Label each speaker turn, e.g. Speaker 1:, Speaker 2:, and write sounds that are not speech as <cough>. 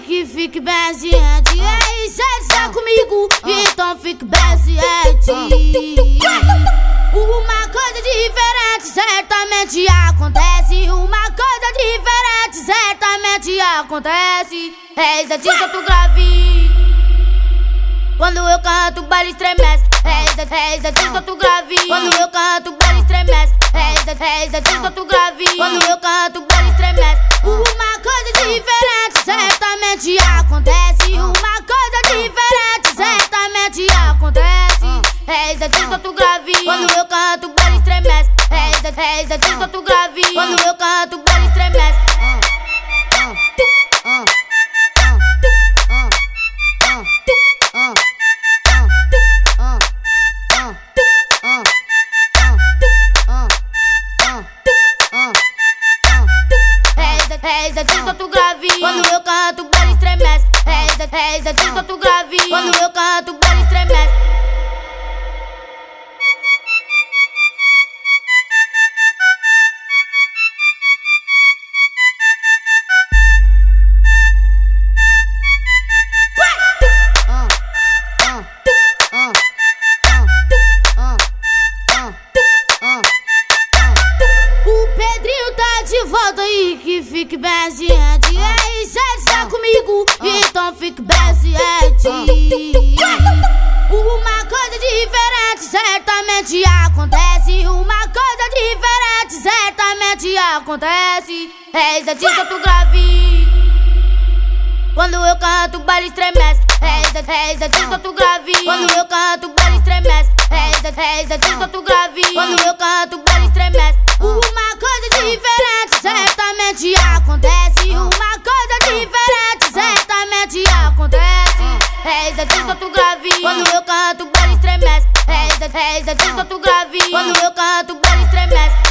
Speaker 1: fique bem ciente. E aí, cê está comigo, então fique ciente. <laughs> Uma coisa diferente certamente acontece. Uma coisa diferente certamente acontece. É exatamente tu grave. Quando eu canto, o baile estremece. É exatamente tu grave. Quando eu canto, o É exatamente tu grave. Quando eu canto, o baile estremece. É exatamente tu grave. Quando eu canto, o baile estremece. É exatamente tu grave. Quando eu canto, o de volta aí, que fique. E aí, cê está comigo, então fique bem ciente. Uma coisa diferente certamente acontece. Uma coisa diferente certamente acontece. É exatamente tu grave. Quando eu canto, o baile estremece. É exatamente tu grave. Quando eu canto, o baile estremece. É exatamente tu grave. Quando eu canto, certamente acontece. Uma coisa diferente certamente acontece. É exatamente tu grave. Quando eu canto, o baile estremece. É exatamente tu grave. Quando eu canto, o baile estremece. Exatamente tu grave. Quando eu canto, o baile estremece.